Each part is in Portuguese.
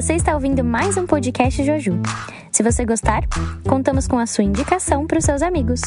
Você está ouvindo mais um podcast Joju. Se você gostar, contamos com a sua indicação para os seus amigos.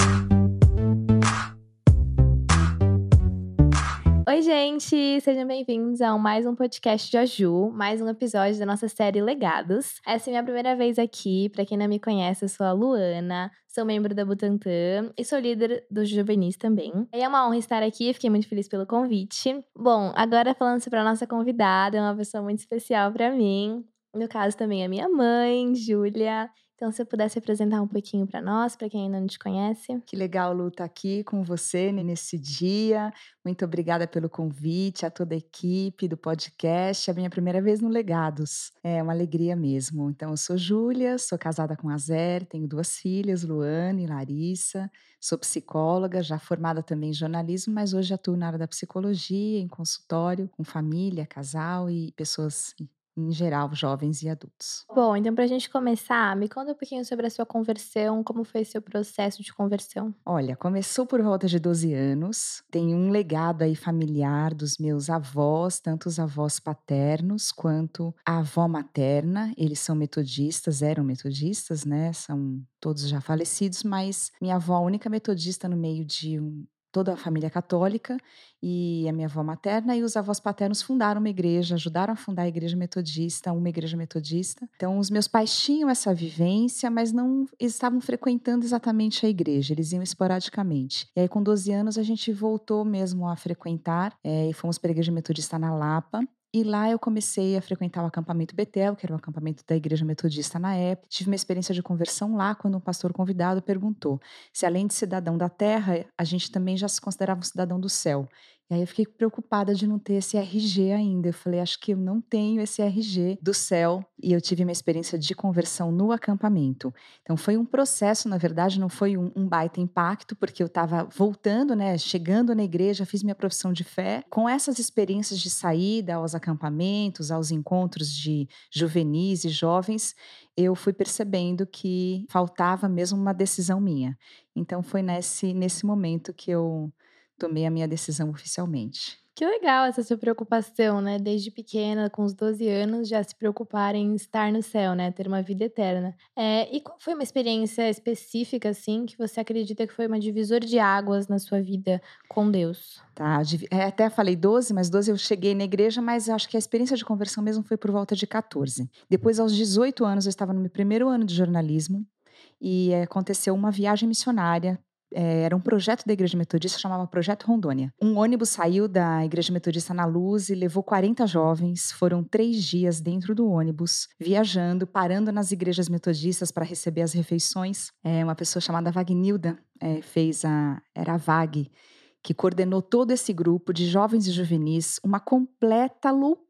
Oi, gente! Sejam bem-vindos a mais um podcast de Aju, mais um episódio da nossa série Legados. Essa é minha primeira vez aqui. Para quem não me conhece, eu sou a Luana, sou membro da Butantan e sou líder do Juvenis também. É uma honra estar aqui, fiquei muito feliz pelo convite. Bom, agora falando sobre a nossa convidada, é uma pessoa muito especial para mim. No caso, também a minha mãe, Júlia. Então, se você pudesse apresentar um pouquinho para nós, para quem ainda não te conhece. Que legal, Lu, estar tá aqui com você nesse dia. Muito obrigada pelo convite, a toda a equipe do podcast. É a minha primeira vez no Legados. É uma alegria mesmo. Então, eu sou Júlia, sou casada com a Zer, tenho duas filhas, Luane e Larissa. Sou psicóloga, já formada também em jornalismo, mas hoje atuo na área da psicologia, em consultório, com família, casal e pessoas em geral, jovens e adultos. Bom, então para a gente começar, me conta um pouquinho sobre a sua conversão, como foi seu processo de conversão? Olha, começou por volta de 12 anos, tem um legado aí familiar dos meus avós, tanto os avós paternos quanto a avó materna, eles são metodistas, eram metodistas, né, são todos já falecidos, mas minha avó, a única metodista no meio de um, toda a família católica e a minha avó materna e os avós paternos fundaram uma igreja, ajudaram a fundar a igreja metodista, uma igreja metodista. Então, os meus pais tinham essa vivência, mas não estavam frequentando exatamente a igreja, eles iam esporadicamente. E aí, com 12 anos, a gente voltou mesmo a frequentar é, e fomos para a igreja metodista na Lapa. E lá eu comecei a frequentar o acampamento Betel, que era o acampamento da Igreja Metodista na época. Tive uma experiência de conversão lá quando um pastor convidado perguntou se além de cidadão da terra, a gente também já se considerava um cidadão do céu. Aí eu fiquei preocupada de não ter esse RG ainda. Eu falei, acho que eu não tenho esse RG do céu. E eu tive uma experiência de conversão no acampamento. Então foi um processo, na verdade, não foi um, um baita impacto, porque eu estava voltando, né, chegando na igreja, fiz minha profissão de fé. Com essas experiências de saída aos acampamentos, aos encontros de juvenis e jovens, eu fui percebendo que faltava mesmo uma decisão minha. Então foi nesse, nesse momento que eu tomei a minha decisão oficialmente. Que legal essa sua preocupação, né? Desde pequena, com os 12 anos, já se preocupar em estar no céu, né? Ter uma vida eterna. É, e qual foi uma experiência específica, assim, que você acredita que foi uma divisor de águas na sua vida com Deus? Tá, é, até falei 12, mas 12 eu cheguei na igreja, mas acho que a experiência de conversão mesmo foi por volta de 14. Depois, aos 18 anos, eu estava no meu primeiro ano de jornalismo e aconteceu uma viagem missionária era um projeto da Igreja Metodista, chamava Projeto Rondônia. Um ônibus saiu da Igreja Metodista na Luz e levou 40 jovens. Foram três dias dentro do ônibus, viajando, parando nas igrejas metodistas para receber as refeições. É, uma pessoa chamada Vagnilda é, fez a. Era a VAG, que coordenou todo esse grupo de jovens e juvenis, uma completa loucura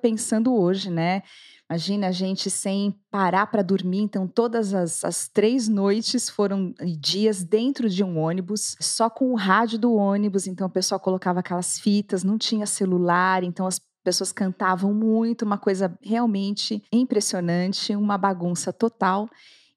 pensando hoje, né? Imagina a gente sem parar para dormir. Então, todas as, as, três noites foram dias dentro de um ônibus, só com o rádio do ônibus. Então, o pessoal colocava aquelas fitas, não tinha celular. Então, as pessoas cantavam muito, uma coisa realmente impressionante, uma bagunça total.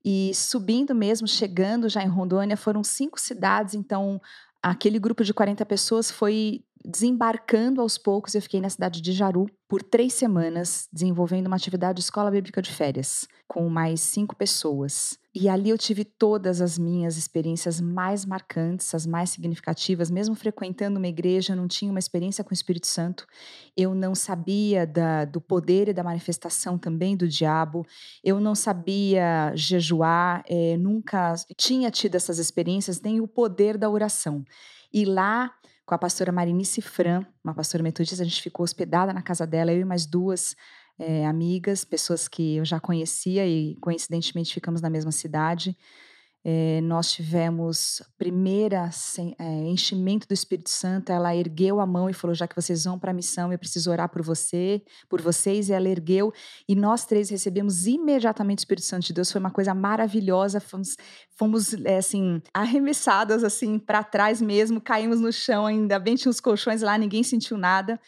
E subindo mesmo, chegando já em Rondônia, foram cinco cidades. Então, aquele grupo de 40 pessoas foi desembarcando aos poucos. Eu fiquei na cidade de Jaru por três semanas, desenvolvendo uma atividade de escola bíblica de férias, com mais cinco pessoas. E ali eu tive todas as minhas experiências mais marcantes, as mais significativas. Mesmo frequentando uma igreja, não tinha uma experiência com o Espírito Santo. Eu não sabia da, do poder e da manifestação também do diabo. Eu não sabia jejuar, é, nunca tinha tido essas experiências, nem o poder da oração. E lá com a pastora Marinice Fran, uma pastora metodista. A gente ficou hospedada na casa dela, eu e mais duas é, amigas, pessoas que eu já conhecia e coincidentemente ficamos na mesma cidade. É, nós tivemos primeira é, enchimento do Espírito Santo. Ela ergueu a mão e falou: já que vocês vão para a missão, eu preciso orar por você, por vocês. E ela ergueu e nós três recebemos imediatamente o Espírito Santo de Deus. Foi uma coisa maravilhosa. Fomos, fomos é, assim arremessadas assim para trás mesmo, caímos no chão. Ainda bem tinha os colchões lá, ninguém sentiu nada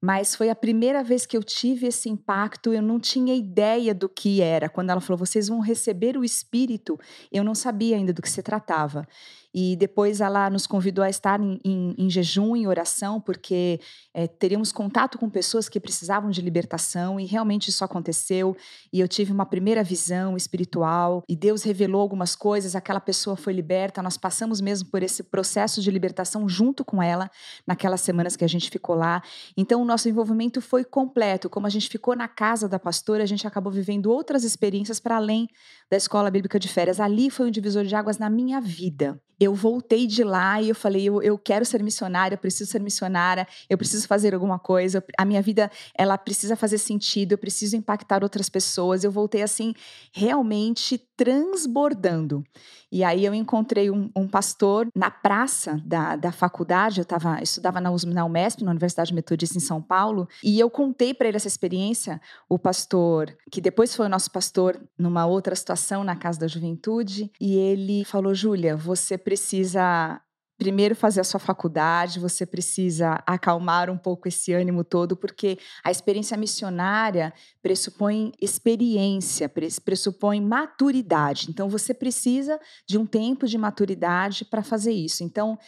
mas foi a primeira vez que eu tive esse impacto. Eu não tinha ideia do que era. Quando ela falou, vocês vão receber o Espírito, eu não sabia ainda do que se tratava. e depois ela nos convidou a estar em, em, em jejum, em oração, porque é, teríamos contato com pessoas que precisavam de libertação, e realmente isso aconteceu. E eu tive uma primeira visão espiritual, e Deus revelou algumas coisas, aquela pessoa foi liberta, nós passamos mesmo por esse processo de libertação junto com ela, naquelas semanas que a gente ficou lá. Então, nosso envolvimento foi completo. Como a gente ficou na casa da pastora, a gente acabou vivendo outras experiências para além da escola bíblica de férias. Ali foi um divisor de águas na minha vida. Eu voltei de lá e eu falei, eu, eu quero ser missionária, eu preciso ser missionária, eu preciso fazer alguma coisa. A minha vida, ela precisa fazer sentido, eu preciso impactar outras pessoas. Eu voltei assim, realmente transbordando. E aí eu encontrei um, um pastor na praça da, da faculdade, eu tava, estudava na, na UMESP, na Universidade Metodista em São Paulo, e eu contei para ele essa experiência, o pastor, que depois foi o nosso pastor numa outra situação na Casa da Juventude, e ele falou: Júlia, você precisa primeiro fazer a sua faculdade, você precisa acalmar um pouco esse ânimo todo, porque a experiência missionária pressupõe experiência, pressupõe maturidade. Então você precisa de um tempo de maturidade para fazer isso. Então,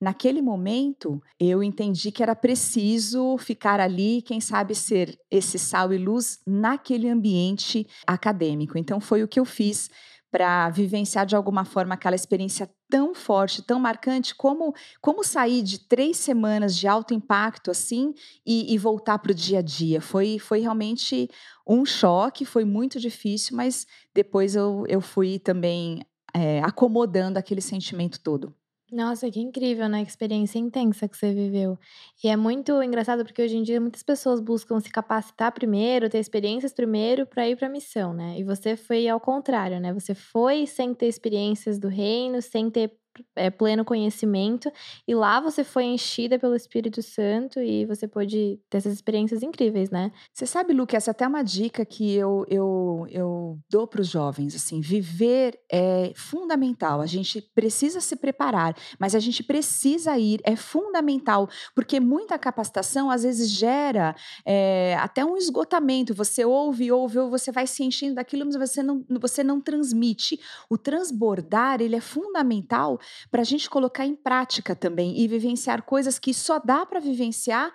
naquele momento, eu entendi que era preciso ficar ali, quem sabe ser esse sal e luz naquele ambiente acadêmico. Então foi o que eu fiz para vivenciar de alguma forma aquela experiência tão forte, tão marcante, como, como sair de três semanas de alto impacto assim e, e voltar para o dia a dia. Foi, foi realmente um choque, foi muito difícil, mas depois eu, eu fui também é, acomodando aquele sentimento todo. Nossa, que incrível, né? Que experiência intensa que você viveu. E é muito engraçado porque hoje em dia muitas pessoas buscam se capacitar primeiro, ter experiências primeiro para ir para a missão, né? E você foi ao contrário, né? Você foi sem ter experiências do reino, sem ter é, pleno conhecimento, e lá você foi enchida pelo Espírito Santo e você pôde ter essas experiências incríveis, né? Você sabe, Luke, essa é até uma dica que eu, eu, eu dou para os jovens, assim, viver é fundamental, a gente precisa se preparar, mas a gente precisa ir, é fundamental, porque muita capacitação às vezes gera é, até um esgotamento, você ouve, ouve, ouve, você vai se enchendo daquilo, mas você não, você não transmite. O transbordar, ele é fundamental para a gente colocar em prática também e vivenciar coisas que só dá para vivenciar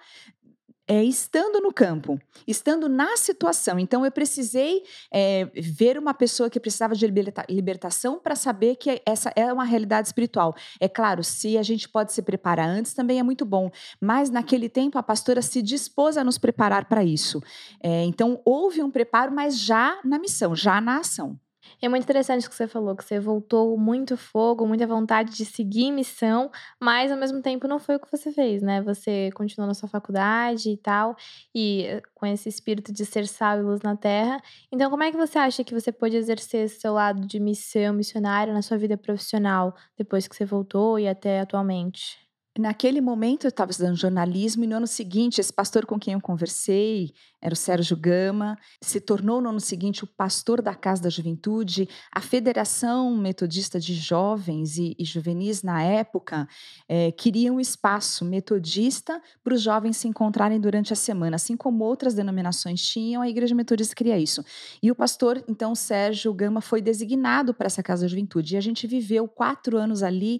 é, estando no campo, estando na situação. Então, eu precisei é, ver uma pessoa que precisava de liberta libertação para saber que essa é uma realidade espiritual. É claro, se a gente pode se preparar antes, também é muito bom. Mas, naquele tempo, a pastora se dispôs a nos preparar para isso. É, então, houve um preparo, mas já na missão, já na ação. É muito interessante o que você falou, que você voltou muito fogo, muita vontade de seguir missão, mas ao mesmo tempo não foi o que você fez, né? Você continuou na sua faculdade e tal, e eh, com esse espírito de ser sal e luz na terra. Então, como é que você acha que você pôde exercer esse seu lado de missão missionária na sua vida profissional, depois que você voltou e até atualmente? Naquele momento eu estava estudando jornalismo e no ano seguinte esse pastor com quem eu conversei, era o Sérgio Gama, se tornou no ano seguinte o pastor da Casa da Juventude. A Federação Metodista de Jovens e, e Juvenis na época é, queria um espaço metodista para os jovens se encontrarem durante a semana, assim como outras denominações tinham, a Igreja Metodista queria isso. E o pastor, então Sérgio Gama, foi designado para essa Casa da Juventude e a gente viveu quatro anos ali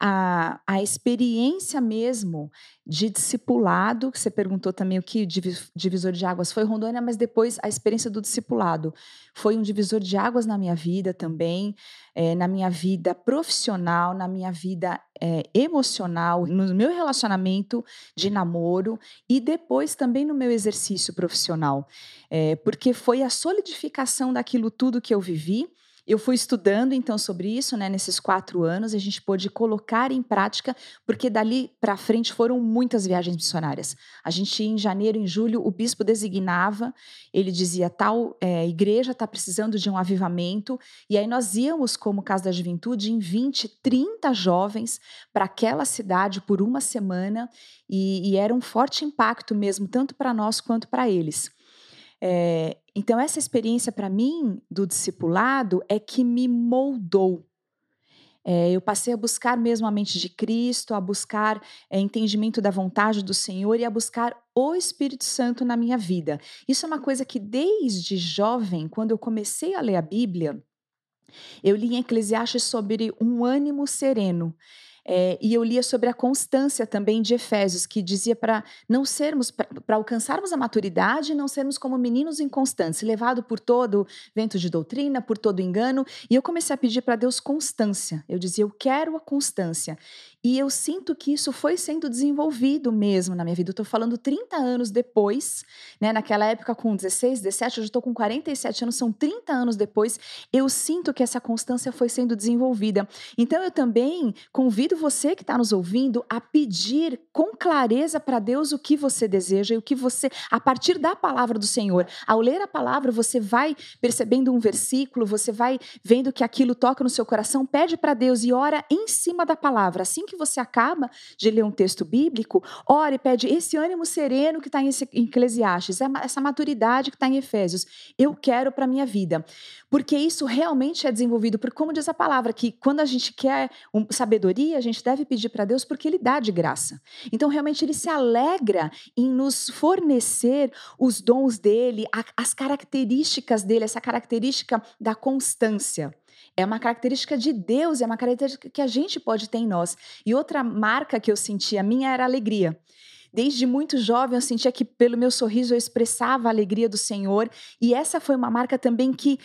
a, a experiência mesmo de discipulado, que você perguntou também o que divisor de águas foi Rondônia, mas depois a experiência do discipulado. Foi um divisor de águas na minha vida também, é, na minha vida profissional, na minha vida é, emocional, no meu relacionamento de namoro e depois também no meu exercício profissional, é, porque foi a solidificação daquilo tudo que eu vivi eu fui estudando então sobre isso, né, nesses quatro anos, a gente pôde colocar em prática, porque dali para frente foram muitas viagens missionárias. A gente em janeiro, em julho, o bispo designava, ele dizia tal é, igreja está precisando de um avivamento, e aí nós íamos como Casa da Juventude em 20, 30 jovens para aquela cidade por uma semana, e, e era um forte impacto mesmo, tanto para nós quanto para eles. É, então, essa experiência para mim do discipulado é que me moldou. É, eu passei a buscar mesmo a mente de Cristo, a buscar é, entendimento da vontade do Senhor e a buscar o Espírito Santo na minha vida. Isso é uma coisa que desde jovem, quando eu comecei a ler a Bíblia, Eu li em Eclesiastes sobre um ânimo sereno. É, e eu lia sobre a constância também de Efésios, que dizia para não sermos, para alcançarmos a maturidade, não sermos como meninos inconstantes, levado por todo vento de doutrina, por todo engano. E eu comecei a pedir para Deus constância. Eu dizia, eu quero a constância. E eu sinto que isso foi sendo desenvolvido mesmo na minha vida. Eu estou falando 30 anos depois, né? Naquela época, com 16, 17, hoje estou com 47 anos, são 30 anos depois. Eu sinto que essa constância foi sendo desenvolvida. Então, eu também convido você que está nos ouvindo a pedir com clareza para Deus o que você deseja e o que você, a partir da palavra do Senhor. Ao ler a palavra, você vai percebendo um versículo, você vai vendo que aquilo toca no seu coração, pede para Deus e ora em cima da palavra. Assim que que você acaba de ler um texto bíblico, ore e pede esse ânimo sereno que está em Eclesiastes, essa maturidade que está em Efésios. Eu quero para a minha vida. Porque isso realmente é desenvolvido, porque como diz a palavra, que quando a gente quer sabedoria, a gente deve pedir para Deus porque Ele dá de graça. Então, realmente, Ele se alegra em nos fornecer os dons dele, as características dele, essa característica da constância. É uma característica de Deus, é uma característica que a gente pode ter em nós. E outra marca que eu sentia minha era alegria. Desde muito jovem eu sentia que pelo meu sorriso eu expressava a alegria do Senhor, e essa foi uma marca também que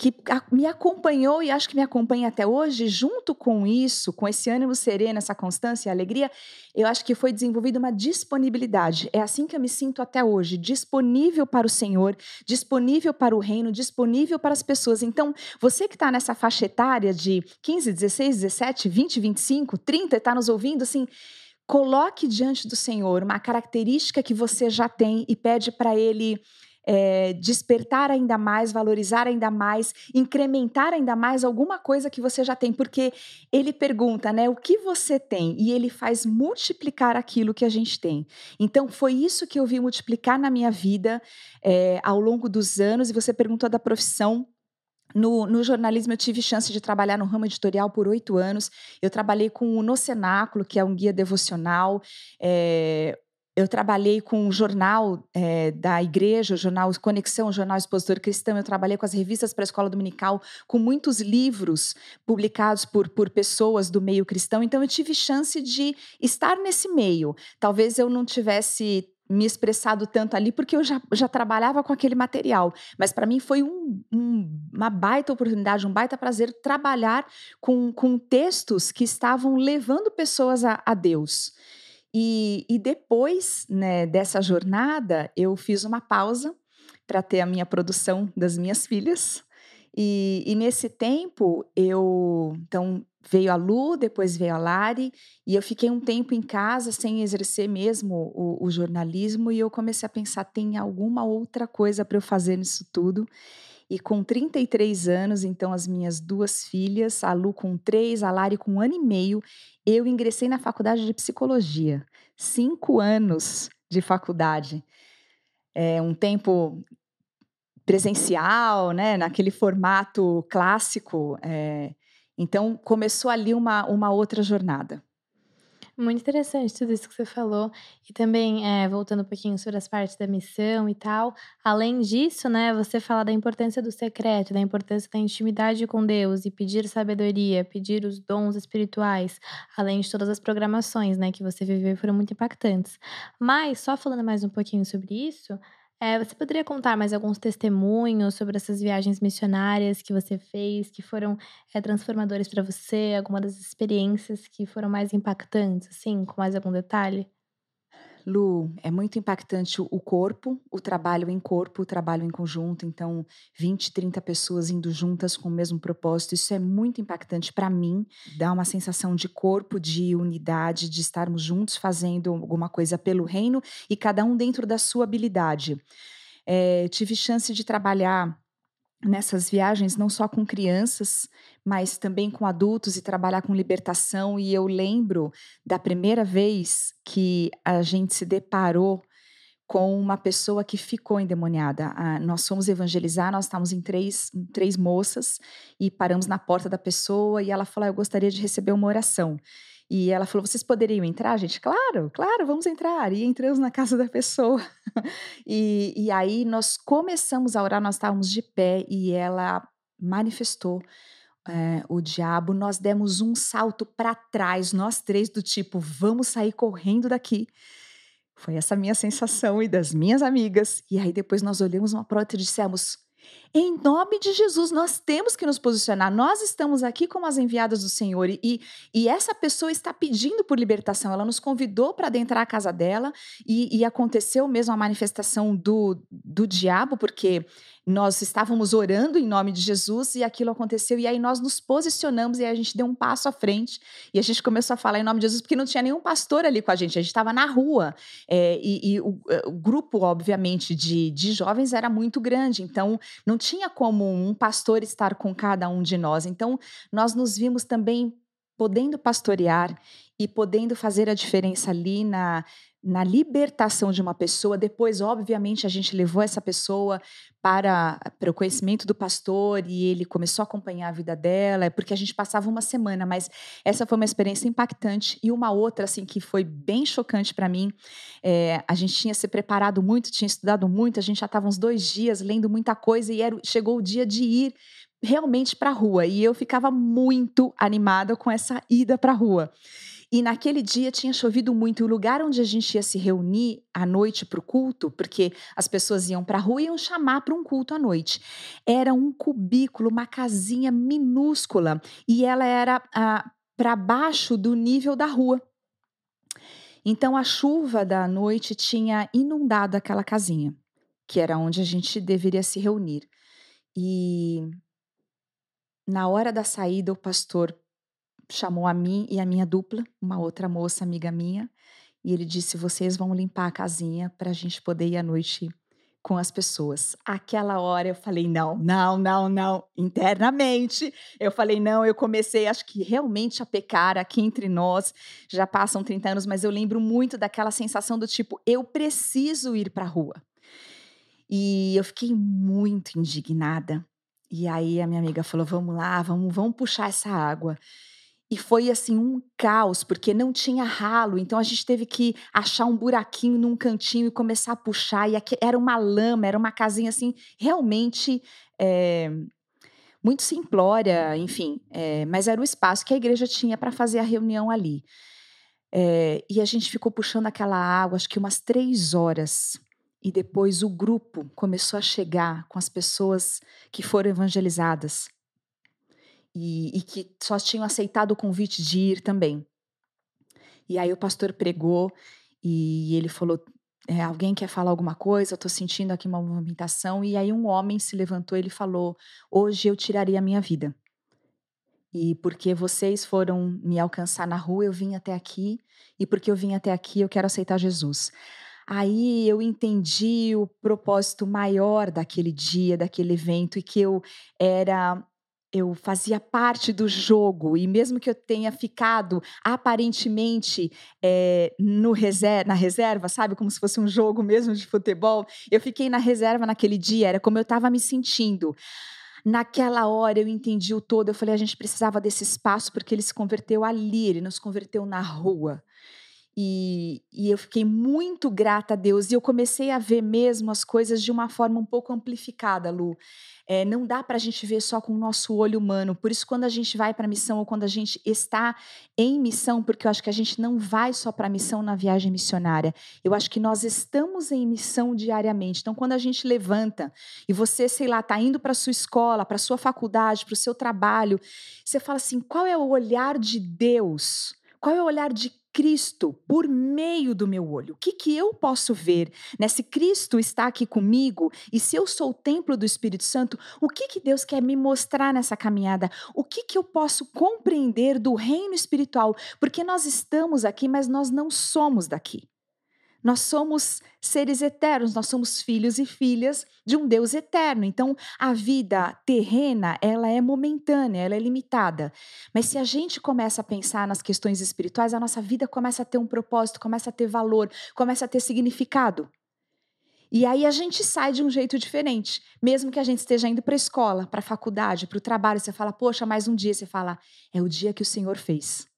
que me acompanhou e acho que me acompanha até hoje, junto com isso, com esse ânimo sereno, essa constância e alegria, eu acho que foi desenvolvida uma disponibilidade. É assim que eu me sinto até hoje, disponível para o Senhor, disponível para o reino, disponível para as pessoas. Então, você que está nessa faixa etária de 15, 16, 17, 20, 25, 30, está nos ouvindo, assim, coloque diante do Senhor uma característica que você já tem e pede para Ele é, despertar ainda mais, valorizar ainda mais, incrementar ainda mais alguma coisa que você já tem, porque ele pergunta, né, o que você tem e ele faz multiplicar aquilo que a gente tem. Então foi isso que eu vi multiplicar na minha vida é, ao longo dos anos. E você perguntou da profissão. No, no, jornalismo, eu tive chance de trabalhar no ramo editorial por oito anos. Eu trabalhei com o No Cenáculo, que é um guia devocional. É, eu trabalhei com o jornal é, da igreja, o jornal Conexão, o jornal Expositor Cristão. Eu trabalhei com as revistas para a escola dominical, com muitos livros publicados por, por pessoas do meio cristão. Então, eu tive chance de estar nesse meio. Talvez eu não tivesse me expressado tanto ali, porque eu já, já trabalhava com aquele material. Mas para mim foi um, um, uma baita oportunidade, um baita prazer trabalhar com, com textos que estavam levando pessoas a, a Deus. E, e depois né, dessa jornada, eu fiz uma pausa para ter a minha produção das minhas filhas. E, e, nesse tempo, eu. Então, veio a Lu, depois veio a Lari, e eu fiquei um tempo em casa sem exercer mesmo o, o jornalismo, e eu comecei a pensar: tem alguma outra coisa para eu fazer nisso tudo? E com 33 anos, então, as minhas duas filhas, a Lu com três, a Lari com um ano e meio, eu ingressei na faculdade de psicologia. Cinco anos de faculdade. É um tempo presencial, né, naquele formato clássico. É, então, começou ali uma, uma outra jornada. Muito interessante tudo isso que você falou. E também, é, voltando um pouquinho sobre as partes da missão e tal. Além disso, né, você fala da importância do secreto, da importância da intimidade com Deus e pedir sabedoria, pedir os dons espirituais, além de todas as programações, né, que você viveu foram muito impactantes. Mas, só falando mais um pouquinho sobre isso, é, você poderia contar mais alguns testemunhos sobre essas viagens missionárias que você fez, que foram é, transformadores para você? Alguma das experiências que foram mais impactantes, assim, com mais algum detalhe? Lu, é muito impactante o corpo, o trabalho em corpo, o trabalho em conjunto. Então, 20, 30 pessoas indo juntas com o mesmo propósito. Isso é muito impactante para mim. Dá uma sensação de corpo, de unidade, de estarmos juntos fazendo alguma coisa pelo reino e cada um dentro da sua habilidade. É, tive chance de trabalhar nessas viagens não só com crianças, mas também com adultos e trabalhar com libertação. E eu lembro da primeira vez que a gente se deparou com uma pessoa que ficou endemoniada. Ah, nós fomos evangelizar, nós estávamos em três, três moças e paramos na porta da pessoa e ela falou: Eu gostaria de receber uma oração. E ela falou: vocês poderiam entrar, gente? Claro, claro, vamos entrar. E entramos na casa da pessoa. e, e aí nós começamos a orar, nós estávamos de pé e ela manifestou é, o diabo, nós demos um salto para trás, nós três, do tipo, vamos sair correndo daqui. Foi essa minha sensação e das minhas amigas. E aí depois nós olhamos uma outra e dissemos: em nome de Jesus, nós temos que nos posicionar. Nós estamos aqui como as enviadas do Senhor e, e essa pessoa está pedindo por libertação. Ela nos convidou para adentrar a casa dela e, e aconteceu mesmo a manifestação do, do diabo, porque nós estávamos orando em nome de Jesus e aquilo aconteceu. E aí nós nos posicionamos e a gente deu um passo à frente e a gente começou a falar em nome de Jesus, porque não tinha nenhum pastor ali com a gente, a gente estava na rua. É, e, e o, é, o, grupo, obviamente, de, de jovens era muito grande, então não tinha como um pastor estar com cada um de nós. Então nós nos vimos também podendo pastorear e podendo fazer a diferença ali na, na libertação de uma pessoa. Depois, obviamente, a gente levou essa pessoa para, para o conhecimento do pastor e ele começou a acompanhar a vida dela, é porque a gente passava uma semana, mas essa foi uma experiência impactante. E uma outra, assim, que foi bem chocante para mim, é, a gente tinha se preparado muito, tinha estudado muito, a gente já estava uns dois dias lendo muita coisa e era, chegou o dia de ir realmente para a rua. E eu ficava muito animada com essa ida para a rua. E naquele dia tinha chovido muito. E o lugar onde a gente ia se reunir à noite para o culto, porque as pessoas iam para a rua e iam chamar para um culto à noite, era um cubículo, uma casinha minúscula. E ela era ah, para baixo do nível da rua. Então a chuva da noite tinha inundado aquela casinha, que era onde a gente deveria se reunir. E na hora da saída, o pastor chamou a mim e a minha dupla, uma outra moça amiga minha, e ele disse: vocês vão limpar a casinha para a gente poder ir à noite com as pessoas. Aquela hora eu falei: não, não, não, não. Internamente eu falei: não. Eu comecei, acho que realmente a pecar aqui entre nós. Já passam 30 anos, mas eu lembro muito daquela sensação do tipo: eu preciso ir para a rua. E eu fiquei muito indignada. E aí a minha amiga falou: vamos lá, vamos, vamos puxar essa água. E foi assim um caos, porque não tinha ralo, então a gente teve que achar um buraquinho num cantinho e começar a puxar. E aqui, era uma lama, era uma casinha assim, realmente é, muito simplória, enfim. É, mas era o espaço que a igreja tinha para fazer a reunião ali. É, e a gente ficou puxando aquela água, acho que umas três horas. E depois o grupo começou a chegar com as pessoas que foram evangelizadas e, e que só tinham aceitado o convite de ir também. E aí o pastor pregou e ele falou: é, alguém quer falar alguma coisa? Eu estou sentindo aqui uma movimentação. E aí um homem se levantou ele falou: hoje eu tiraria a minha vida. E porque vocês foram me alcançar na rua, eu vim até aqui. E porque eu vim até aqui, eu quero aceitar Jesus. Aí eu entendi o propósito maior daquele dia, daquele evento, e que eu era eu fazia parte do jogo e mesmo que eu tenha ficado aparentemente é, no na reserva, sabe, como se fosse um jogo mesmo de futebol, eu fiquei na reserva naquele dia, era como eu estava me sentindo. Naquela hora eu entendi o todo, eu falei a gente precisava desse espaço porque ele se converteu ali, ele nos converteu na rua. E, e, eu fiquei muito grata a Deus. E eu comecei a ver mesmo as coisas de uma forma um pouco amplificada, Lu. É, não dá para a gente ver só com o nosso olho humano. Por isso, quando a gente vai para a missão ou quando a gente está em missão, porque eu acho que a gente não vai só para a missão na viagem missionária. Eu acho que nós estamos em missão diariamente. Então, quando a gente levanta e você, sei lá, está indo para sua escola, para sua faculdade, para o seu trabalho, você fala assim: qual é o olhar de Deus? Qual é o olhar de Cristo por meio do meu olho. O que, que eu posso ver? Né? Se Cristo está aqui comigo e se eu sou o templo do Espírito Santo, o que, que Deus quer me mostrar nessa caminhada? O que, que eu posso compreender do reino espiritual? Porque nós estamos aqui, mas nós não somos daqui. Nós somos seres eternos, nós somos filhos e filhas de um Deus eterno. Então, a vida terrena, ela é momentânea, ela é limitada. Mas se a gente começa a pensar nas questões espirituais, a nossa vida começa a ter um propósito, começa a ter valor, começa a ter significado. E aí a gente sai de um jeito diferente. Mesmo que a gente esteja indo para a escola, para a faculdade, para o trabalho, você fala, poxa, mais um dia. Você fala, é o dia que o Senhor fez.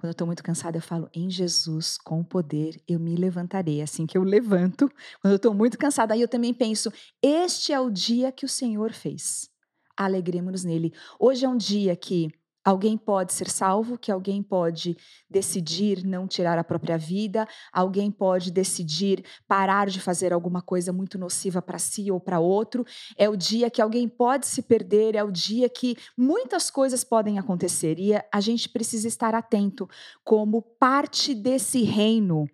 Quando eu estou muito cansada, eu falo, em Jesus, com o poder, eu me levantarei. Assim que eu levanto, quando eu estou muito cansada, aí eu também penso, este é o dia que o Senhor fez. alegremos nele. Hoje é um dia que Alguém pode ser salvo, que alguém pode decidir não tirar a própria vida, alguém pode decidir parar de fazer alguma coisa muito nociva para si ou para outro. É o dia que alguém pode se perder, é o dia que muitas coisas podem acontecer e a gente precisa estar atento como parte desse reino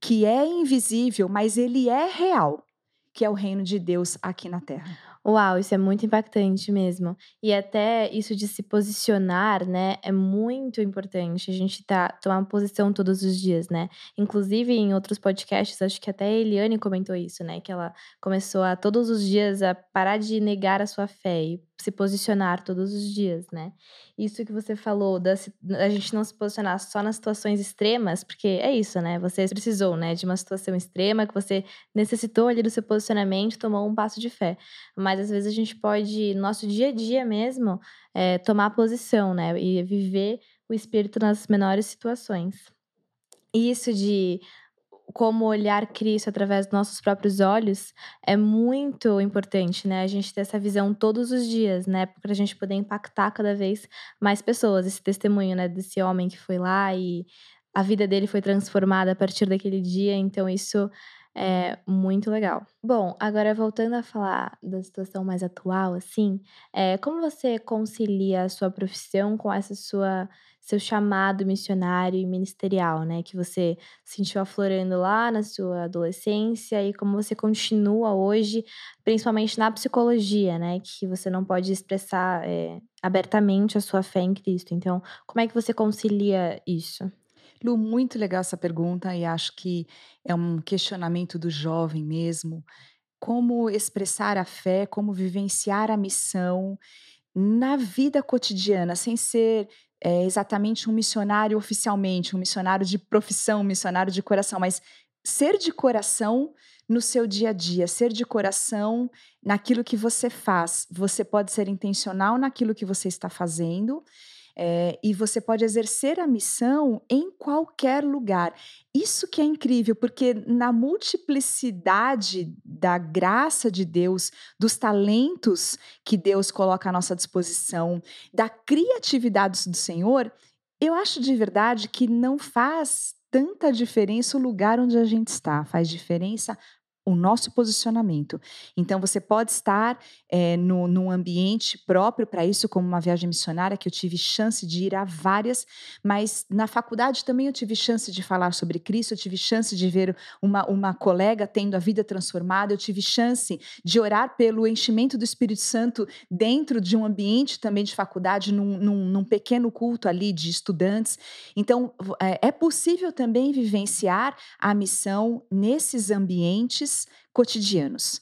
que é invisível, mas ele é real, que é o reino de Deus aqui na terra. Uau, isso é muito impactante mesmo. E até isso de se posicionar, né, é muito importante. A gente tá tomar uma posição todos os dias, né? Inclusive em outros podcasts, acho que até a Eliane comentou isso, né, que ela começou a todos os dias a parar de negar a sua fé e se posicionar todos os dias, né? Isso que você falou da a gente não se posicionar só nas situações extremas, porque é isso, né? Você precisou, né, de uma situação extrema que você necessitou ali do seu posicionamento, tomou um passo de fé. Mas às vezes a gente pode, no nosso dia a dia mesmo, é, tomar posição, né? E viver o espírito nas menores situações. Isso de como olhar Cristo através dos nossos próprios olhos é muito importante, né? A gente ter essa visão todos os dias, né? Para a gente poder impactar cada vez mais pessoas. Esse testemunho, né? Desse homem que foi lá e a vida dele foi transformada a partir daquele dia. Então, isso é muito legal. Bom, agora voltando a falar da situação mais atual, assim, é, como você concilia a sua profissão com essa sua seu chamado missionário e ministerial, né? Que você sentiu aflorando lá na sua adolescência e como você continua hoje, principalmente na psicologia, né? Que você não pode expressar é, abertamente a sua fé em Cristo. Então, como é que você concilia isso? Lu, muito legal essa pergunta e acho que é um questionamento do jovem mesmo. Como expressar a fé, como vivenciar a missão na vida cotidiana, sem ser é, exatamente um missionário oficialmente, um missionário de profissão, um missionário de coração, mas ser de coração no seu dia a dia, ser de coração naquilo que você faz. Você pode ser intencional naquilo que você está fazendo é, e você pode exercer a missão em qualquer lugar. Isso que é incrível, porque na multiplicidade da graça de Deus, dos talentos que Deus coloca à nossa disposição, da criatividade do Senhor, eu acho de verdade que não faz tanta diferença o lugar onde a gente está, faz diferença o nosso posicionamento. Então, você pode estar é, no, num ambiente próprio para isso, como uma viagem missionária, que eu tive chance de ir a várias, mas na faculdade também eu tive chance de falar sobre Cristo, eu tive chance de ver uma, uma colega tendo a vida transformada, eu tive chance de orar pelo enchimento do Espírito Santo dentro de um ambiente também de faculdade, num, num, num pequeno culto ali de estudantes. Então, é, é possível também vivenciar a missão nesses ambientes cotidianos.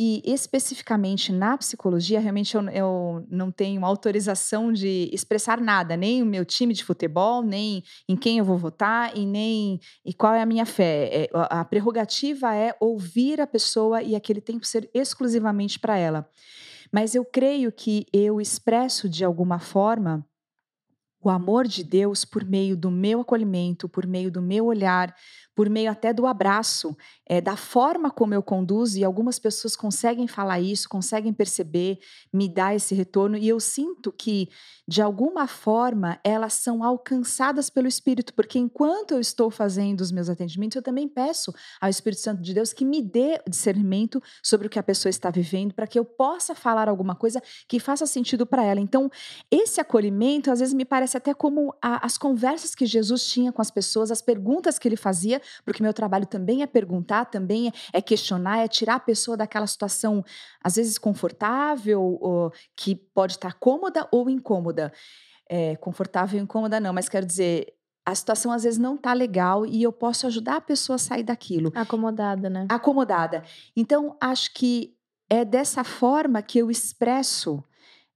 E especificamente na psicologia, realmente eu, eu, não tenho autorização de expressar nada, nem o meu time de futebol, nem em quem eu vou votar e nem e qual é a minha fé. É, a prerrogativa é ouvir a pessoa e aquele tempo ser exclusivamente para ela. Mas eu creio que eu expresso de alguma forma o amor de Deus por meio do meu acolhimento, por meio do meu olhar, por meio até do abraço, é, da forma como eu conduzo, e algumas pessoas conseguem falar isso, conseguem perceber, me dar esse retorno, e eu sinto que, de alguma forma, elas são alcançadas pelo Espírito, porque enquanto eu estou fazendo os meus atendimentos, eu também peço ao Espírito Santo de Deus que me dê discernimento sobre o que a pessoa está vivendo, para que eu possa falar alguma coisa que faça sentido para ela. Então, esse acolhimento, às vezes, me parece até como a, as conversas que Jesus tinha com as pessoas, as perguntas que ele fazia, porque meu trabalho também é perguntar, também é questionar, é tirar a pessoa daquela situação, às vezes confortável, ou, que pode estar cômoda ou incômoda. É, confortável e incômoda não, mas quero dizer, a situação às vezes não tá legal e eu posso ajudar a pessoa a sair daquilo. Acomodada, né? Acomodada. Então, acho que é dessa forma que eu expresso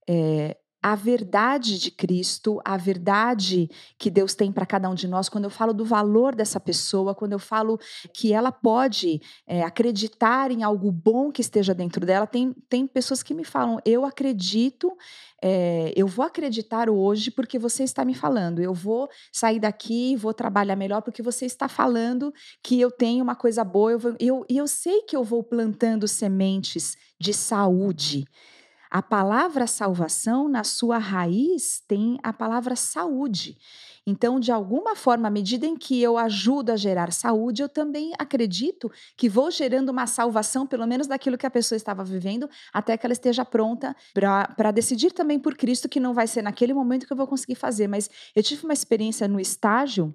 é, a verdade de Cristo, a verdade que Deus tem para cada um de nós, quando eu falo do valor dessa pessoa, quando eu falo que ela pode é, acreditar em algo bom que esteja dentro dela, tem, tem pessoas que me falam, eu acredito, é, eu vou acreditar hoje porque você está me falando, eu vou sair daqui, vou trabalhar melhor porque você está falando que eu tenho uma coisa boa, eu, eu, eu sei que eu vou plantando sementes de saúde A palavra salvação, na sua raiz, tem a palavra saúde. Então, de alguma forma, à medida em que eu ajudo a gerar saúde, eu também acredito que vou gerando uma salvação, pelo menos daquilo que a pessoa estava vivendo, até que ela esteja pronta para decidir também por Cristo, que não vai ser naquele momento que eu vou conseguir fazer. Mas eu tive uma experiência no estágio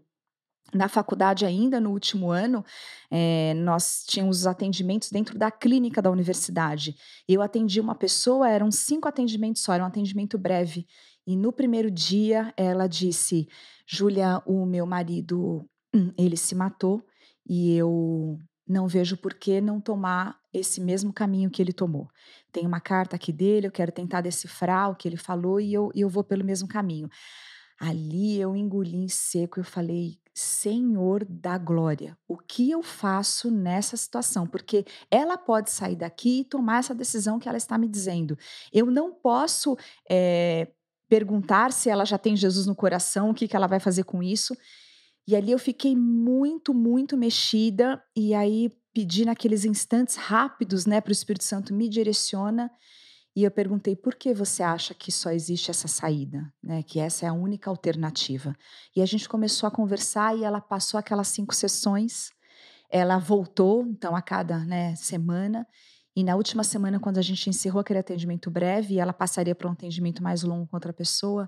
na faculdade ainda, no último ano, é, nós tínhamos os atendimentos dentro da clínica da universidade. Eu atendi uma pessoa, eram cinco atendimentos só, era um atendimento breve. E no primeiro dia, ela disse: Júlia, o meu marido, hum, ele se matou e eu não vejo por que não tomar esse mesmo caminho que ele tomou. Tem uma carta aqui dele, eu quero tentar decifrar o que ele falou e eu, eu vou pelo mesmo caminho. Ali eu engoli em seco, eu falei, Senhor da glória, o que eu faço nessa situação? Porque ela pode sair daqui e tomar essa decisão que ela está me dizendo. Eu não posso é, perguntar se ela já tem Jesus no coração, o que, que ela vai fazer com isso. E ali eu fiquei muito, muito mexida, e aí pedi naqueles instantes rápidos, né, para o Espírito Santo me direciona. E eu perguntei por que você acha que só existe essa saída, né? Que essa é a única alternativa. E a gente começou a conversar e ela passou aquelas cinco sessões. Ela voltou, então a cada né, semana. E na última semana, quando a gente encerrou aquele atendimento breve, e ela passaria para um atendimento mais longo com outra pessoa,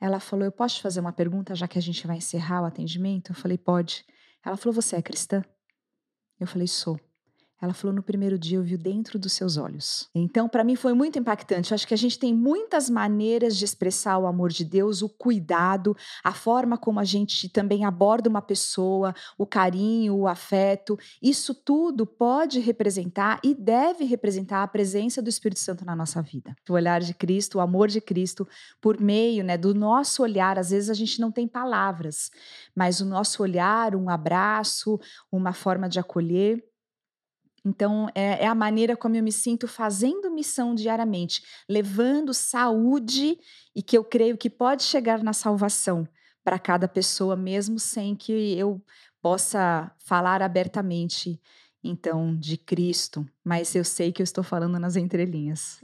ela falou: Eu posso te fazer uma pergunta, já que a gente vai encerrar o atendimento? Eu falei: Pode. Ela falou: Você é cristã? Eu falei: Sou. Ela falou: no primeiro dia eu vi dentro dos seus olhos. Então, para mim foi muito impactante. Eu acho que a gente tem muitas maneiras de expressar o amor de Deus, o cuidado, a forma como a gente também aborda uma pessoa, o carinho, o afeto. Isso tudo pode representar e deve representar a presença do Espírito Santo na nossa vida. O olhar de Cristo, o amor de Cristo, por meio né, do nosso olhar. Às vezes a gente não tem palavras, mas o nosso olhar, um abraço, uma forma de acolher então, é, é, a maneira como eu me sinto fazendo missão diariamente, levando saúde e que eu creio que pode chegar na salvação para cada pessoa, mesmo sem que eu possa falar abertamente, então, de Cristo, mas eu sei que eu estou falando nas entrelinhas.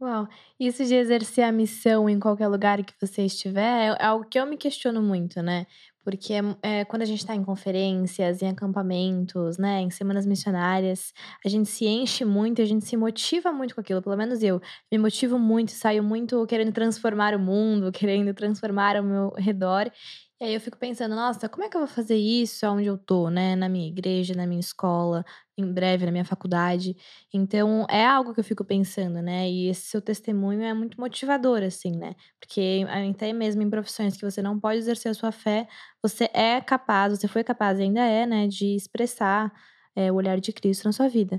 Uau, isso de exercer a missão em qualquer lugar que você estiver é algo que eu me questiono muito, né? Porque é, quando a gente está em conferências, em acampamentos, né, em semanas missionárias, a gente se enche muito, a gente se motiva muito com aquilo. Pelo menos eu me motivo muito, saio muito querendo transformar o mundo, querendo transformar o meu redor. E aí eu fico pensando, nossa, como é que eu vou fazer isso onde eu tô, né? Na minha igreja, na minha escola, em breve na minha faculdade. Então, é algo que eu fico pensando, né? E esse seu testemunho é muito motivador, assim, né? Porque até mesmo em profissões que você não pode exercer a sua fé, você é capaz, você foi capaz e ainda é, né? De expressar é, o olhar de Cristo na sua vida.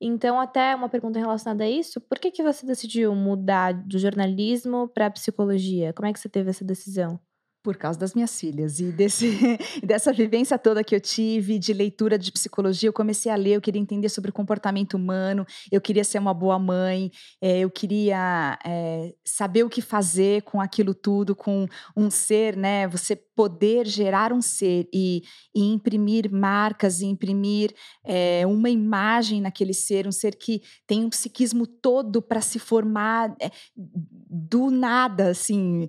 Então, até uma pergunta relacionada a isso: por que, que você decidiu mudar do jornalismo para psicologia? Como é que você teve essa decisão? Por causa das minhas filhas e desse, dessa vivência toda que eu tive de leitura de psicologia, eu comecei a ler, eu queria entender sobre o comportamento humano, eu queria ser uma boa mãe, é, eu queria é, saber o que fazer com aquilo tudo, com um ser, né? Você poder gerar um ser e, e imprimir marcas, e imprimir é, uma imagem naquele ser, um ser que tem um psiquismo todo para se formar do nada, assim,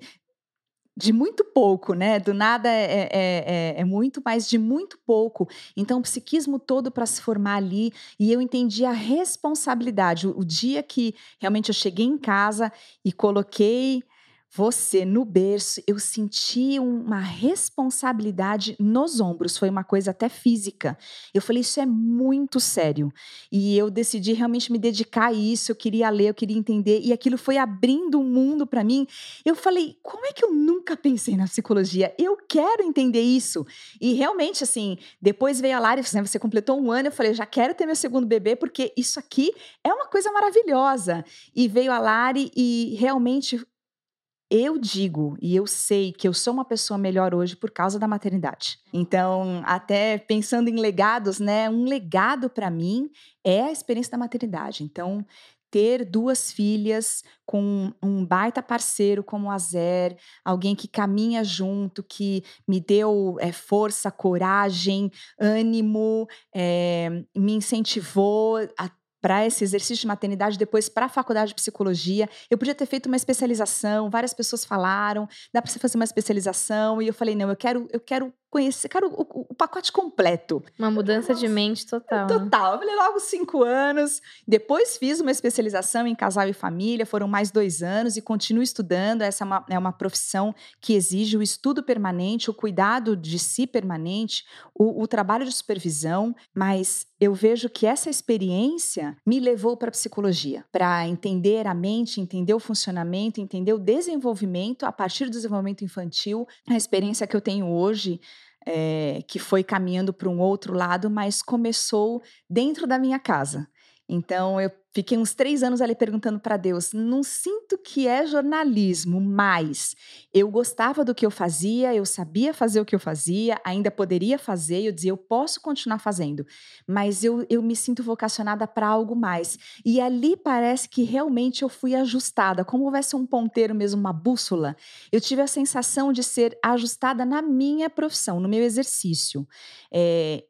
de muito pouco, né? Do nada é, é, é, é, muito, mas de muito pouco. Então, o psiquismo todo para se formar ali, e eu entendi a responsabilidade. O, o dia que realmente eu cheguei em casa e coloquei você no berço, eu senti uma responsabilidade nos ombros, foi uma coisa até física. Eu falei, isso é muito sério. E eu decidi realmente me dedicar a isso, eu queria ler, eu queria entender, e aquilo foi abrindo um mundo para mim. Eu falei, como é que eu nunca pensei na psicologia? Eu quero entender isso. E realmente, assim, depois veio a Lara, né, você completou um ano, eu falei, já quero ter meu segundo bebê, porque isso aqui é uma coisa maravilhosa. E veio a Lari e realmente eu digo e eu sei que eu sou uma pessoa melhor hoje por causa da maternidade. Então, até pensando em legados, né? Um legado para mim é a experiência da maternidade. Então, ter duas filhas com um baita parceiro como a Zer, alguém que caminha junto, que me deu é, força, coragem, ânimo, é, me incentivou a para esse exercício de maternidade, depois para a faculdade de psicologia. Eu podia ter feito uma especialização, várias pessoas falaram, dá para você fazer uma especialização, e eu falei, não, eu quero, eu quero conhecer, quero o, o, o pacote completo. Uma mudança de mente total. Né? Total. Eu falei logo cinco anos. Depois fiz uma especialização em casal e família, foram mais dois anos e continuo estudando. Essa é uma, é uma profissão que exige o estudo permanente, o cuidado de si permanente, o, o trabalho de supervisão, mas eu vejo que essa experiência me levou para a psicologia, para entender a mente, entender o funcionamento, entender o desenvolvimento a partir do desenvolvimento infantil. A experiência que eu tenho hoje é, que foi caminhando para um outro lado, mas começou dentro da minha casa. Então, eu fiquei uns três anos ali perguntando para Deus: não sinto que é jornalismo, mas eu gostava do que eu fazia, eu sabia fazer o que eu fazia, ainda poderia fazer, eu dizia: eu posso continuar fazendo, mas eu, eu me sinto vocacionada para algo mais. E ali parece que realmente eu fui ajustada, como houvesse um ponteiro mesmo, uma bússola. Eu tive a sensação de ser ajustada na minha profissão, no meu exercício. É,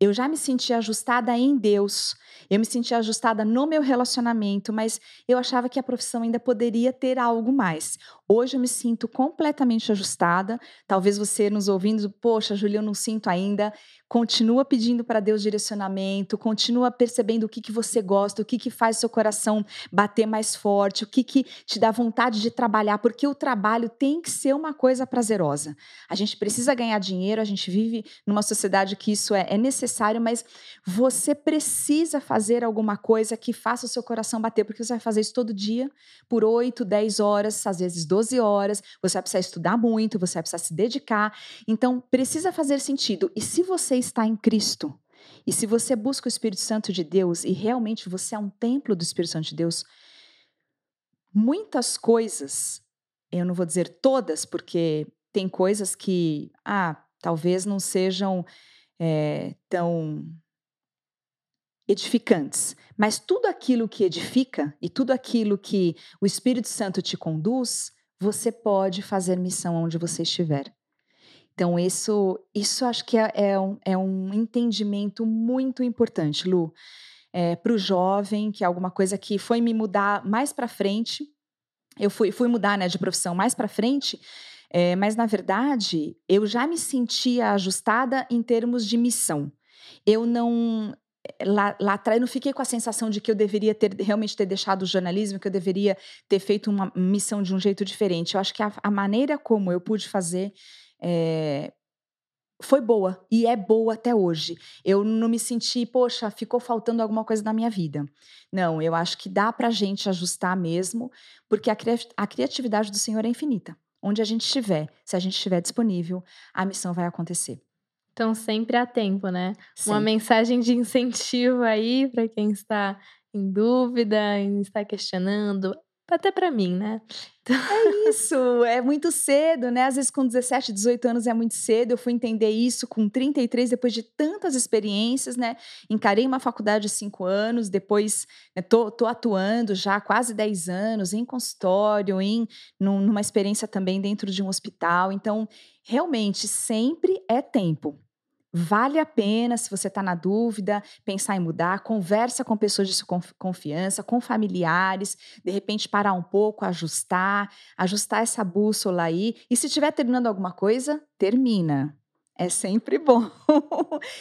eu já me senti ajustada em Deus, eu me senti ajustada no meu relacionamento, mas eu achava que a profissão ainda poderia ter algo mais. Hoje eu me sinto completamente ajustada. Talvez você nos ouvindo, poxa, Julia, eu não sinto ainda. Continua pedindo para Deus direcionamento, continua percebendo o que, que você gosta, o que, que faz seu coração bater mais forte, o que, que te dá vontade de trabalhar, porque o trabalho tem que ser uma coisa prazerosa. A gente precisa ganhar dinheiro, a gente vive numa sociedade que isso é, é necessário, mas você precisa fazer alguma coisa que faça o seu coração bater, porque você vai fazer isso todo dia, por 8, 10 horas, às vezes 12 horas, você vai precisar estudar muito, você vai precisar se dedicar. Então, precisa fazer sentido. E se você está em Cristo, e se você busca o Espírito Santo de Deus e realmente você é um templo do Espírito Santo de Deus, muitas coisas, eu não vou dizer todas, porque tem coisas que, ah, talvez não sejam é, tão edificantes, mas tudo aquilo que edifica e tudo aquilo que o Espírito Santo te conduz, você pode fazer missão onde você estiver. Então, isso, isso acho que é, é, um, é um entendimento muito importante, Lu. É, para o jovem, que é alguma coisa que foi me mudar mais para frente. Eu fui, fui mudar né, de profissão mais para frente, é, mas na verdade eu já me sentia ajustada em termos de missão. Eu não lá, lá atrás, não fiquei com a sensação de que eu deveria ter realmente ter deixado o jornalismo, que eu deveria ter feito uma missão de um jeito diferente. Eu acho que a, a maneira como eu pude fazer é, foi boa e é boa até hoje. Eu não me senti, poxa, ficou faltando alguma coisa na minha vida. Não, eu acho que dá para a gente ajustar mesmo, porque a, cri a criatividade do Senhor é infinita. Onde a gente estiver, se a gente estiver disponível, a missão vai acontecer. Então, sempre há tempo, né? Sim. Uma mensagem de incentivo aí para quem está em dúvida, está questionando até para mim, né? Então... É isso, é muito cedo, né? Às vezes com 17, 18 anos é muito cedo. Eu fui entender isso com 33, depois de tantas experiências, né? Encarei uma faculdade de 5 anos, depois né, tô, tô, atuando já há quase 10 anos em consultório, em num, numa experiência também dentro de um hospital. Então, realmente, sempre é tempo. Vale a pena, se você está na dúvida, pensar em mudar, conversa com pessoas de sua confiança, com familiares, de repente parar um pouco, ajustar, ajustar essa bússola aí. E se estiver terminando alguma coisa, termina. É sempre bom.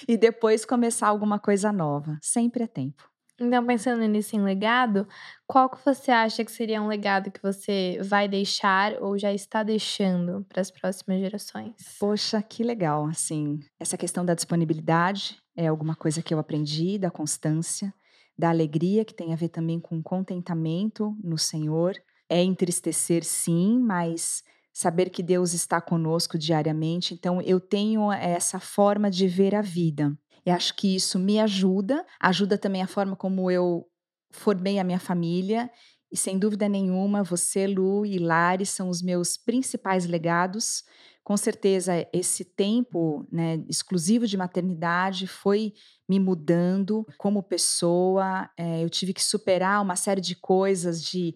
e depois começar alguma coisa nova. Sempre é tempo. Então, pensando nisso em legado, qual que você acha que seria um legado que você vai deixar ou já está deixando para as próximas gerações? Poxa, que legal, assim, essa questão da disponibilidade é alguma coisa que eu aprendi, da constância, da alegria, que tem a ver também com contentamento no Senhor. É entristecer, sim, mas saber que Deus está conosco diariamente. Então, eu tenho essa forma de ver a vida. Eu acho que isso me ajuda, ajuda também a forma como eu formei a minha família. E sem dúvida nenhuma, você, Lu e Lari são os meus principais legados. Com certeza esse tempo né, exclusivo de maternidade foi me mudando como pessoa. É, eu tive que superar uma série de coisas, de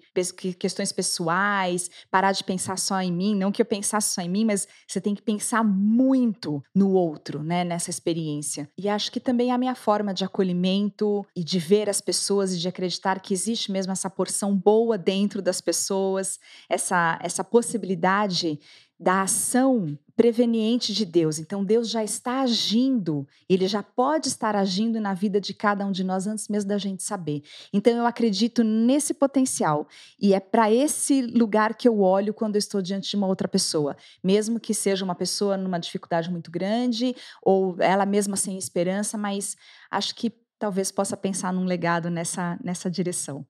questões pessoais, parar de pensar só em mim. Não que eu pensasse só em mim, mas você tem que pensar muito no outro, né, nessa experiência. E acho que também a minha forma de acolhimento e de ver as pessoas e de acreditar que existe mesmo essa porção boa dentro das pessoas, essa, essa possibilidade da ação preveniente de Deus. Então, Deus já está agindo, ele já pode estar agindo na vida de cada um de nós antes mesmo da gente saber. Então, eu acredito nesse potencial e é para esse lugar que eu olho quando eu estou diante de uma outra pessoa, mesmo que seja uma pessoa numa dificuldade muito grande ou ela mesma sem esperança, mas acho que talvez possa pensar num legado nessa, nessa direção.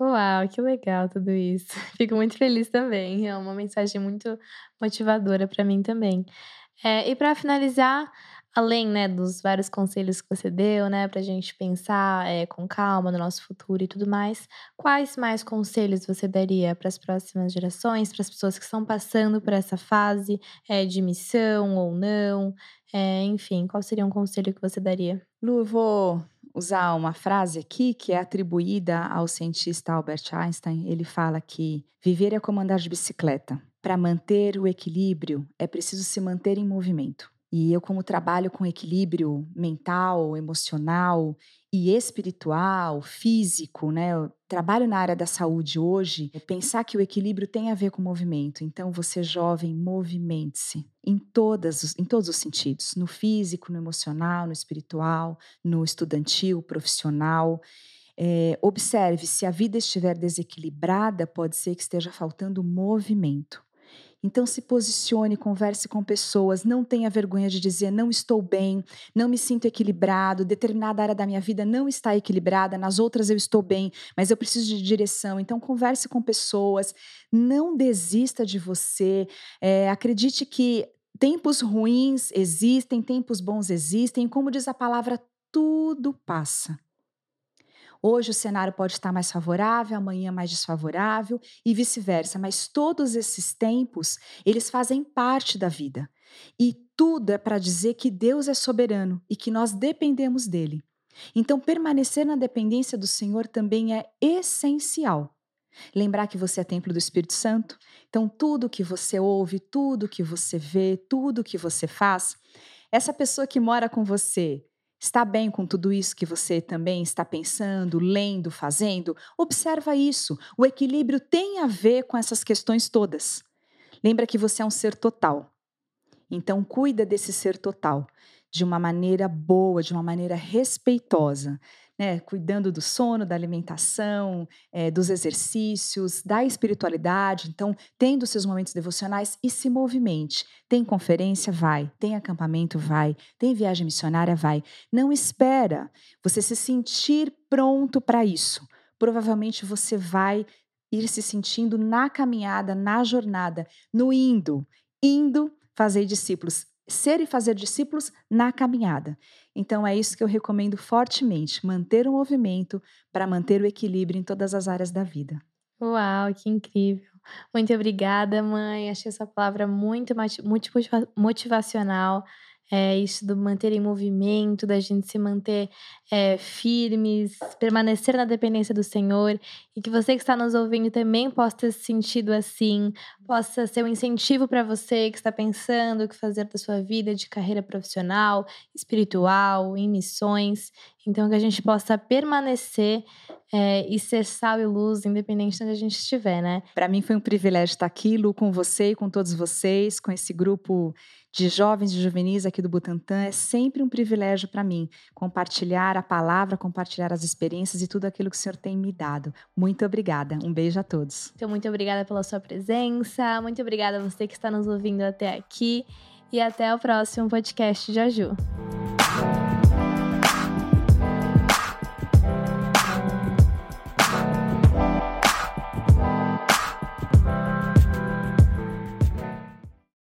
Uau, que legal tudo isso. Fico muito feliz também. É uma mensagem muito motivadora para mim também. É, e para finalizar, além né, dos vários conselhos que você deu, né, para a gente pensar é, com calma no nosso futuro e tudo mais, quais mais conselhos você daria para as próximas gerações, para as pessoas que estão passando por essa fase é, de missão ou não? É, enfim, qual seria um conselho que você daria? Lu, eu vou usar uma frase aqui que é atribuída ao cientista Albert Einstein. Ele fala que viver é como andar de bicicleta. Para manter o equilíbrio, é preciso se manter em movimento. E eu, como trabalho com equilíbrio mental, emocional e espiritual, físico, né? Eu trabalho na área da saúde hoje, é pensar que o equilíbrio tem a ver com movimento. Então, você jovem, movimente-se em, todas, em todos os sentidos: no físico, no emocional, no espiritual, no estudantil, profissional. É, observe, se a vida estiver desequilibrada, pode ser que esteja faltando movimento. Então se posicione, converse com pessoas, não tenha vergonha de dizer não estou bem, não me sinto equilibrado, determinada área da minha vida não está equilibrada, nas outras eu estou bem, mas eu preciso de direção. Então converse com pessoas, não desista de você, é, acredite que tempos ruins existem, tempos bons existem, como diz a palavra, tudo passa. Hoje o cenário pode estar mais favorável, amanhã mais desfavorável e vice-versa, mas todos esses tempos, eles fazem parte da vida. E tudo é para dizer que Deus é soberano e que nós dependemos dele. Então, permanecer na dependência do Senhor também é essencial. Lembrar que você é templo do Espírito Santo. Então, tudo que você ouve, tudo que você vê, tudo que você faz, essa pessoa que mora com você, Está bem com tudo isso que você também está pensando, lendo, fazendo? Observa isso. O equilíbrio tem a ver com essas questões todas. Lembra que você é um ser total. Então cuida desse ser total de uma maneira boa, de uma maneira respeitosa né, cuidando do sono, da alimentação, é, dos exercícios, da espiritualidade. Então, tendo seus momentos devocionais e se movimente. Tem conferência? Vai. Tem acampamento? Vai. Tem viagem missionária? Vai. Não espera você se sentir pronto para isso. Provavelmente você vai ir se sentindo na caminhada, na jornada, no indo, indo fazer discípulos ser e fazer discípulos na caminhada. Então é isso que eu recomendo fortemente, manter o movimento para manter o equilíbrio em todas as áreas da vida. Uau, que incrível. Muito obrigada, mãe. Achei essa palavra muito, motivacional é, isso do manter em movimento, da gente se manter é, firmes, permanecer na dependência do Senhor e que você que está nos ouvindo também possa ter sentido assim, possa ser um incentivo para você que está pensando o que fazer da sua vida de carreira profissional, espiritual, em missões. Então, que a gente possa permanecer é, e ser sal e luz, independente de onde a gente estiver, né? Para mim foi um privilégio estar aqui, Lu, com você e com todos vocês, com esse grupo de jovens e juvenis aqui do Butantã. É sempre um privilégio para mim compartilhar a palavra, compartilhar as experiências e tudo aquilo que o Senhor tem me dado. Muito obrigada. Um beijo a todos. Então, muito obrigada pela sua presença. Muito obrigada a você que está nos ouvindo até aqui. E até o próximo podcast de Aju.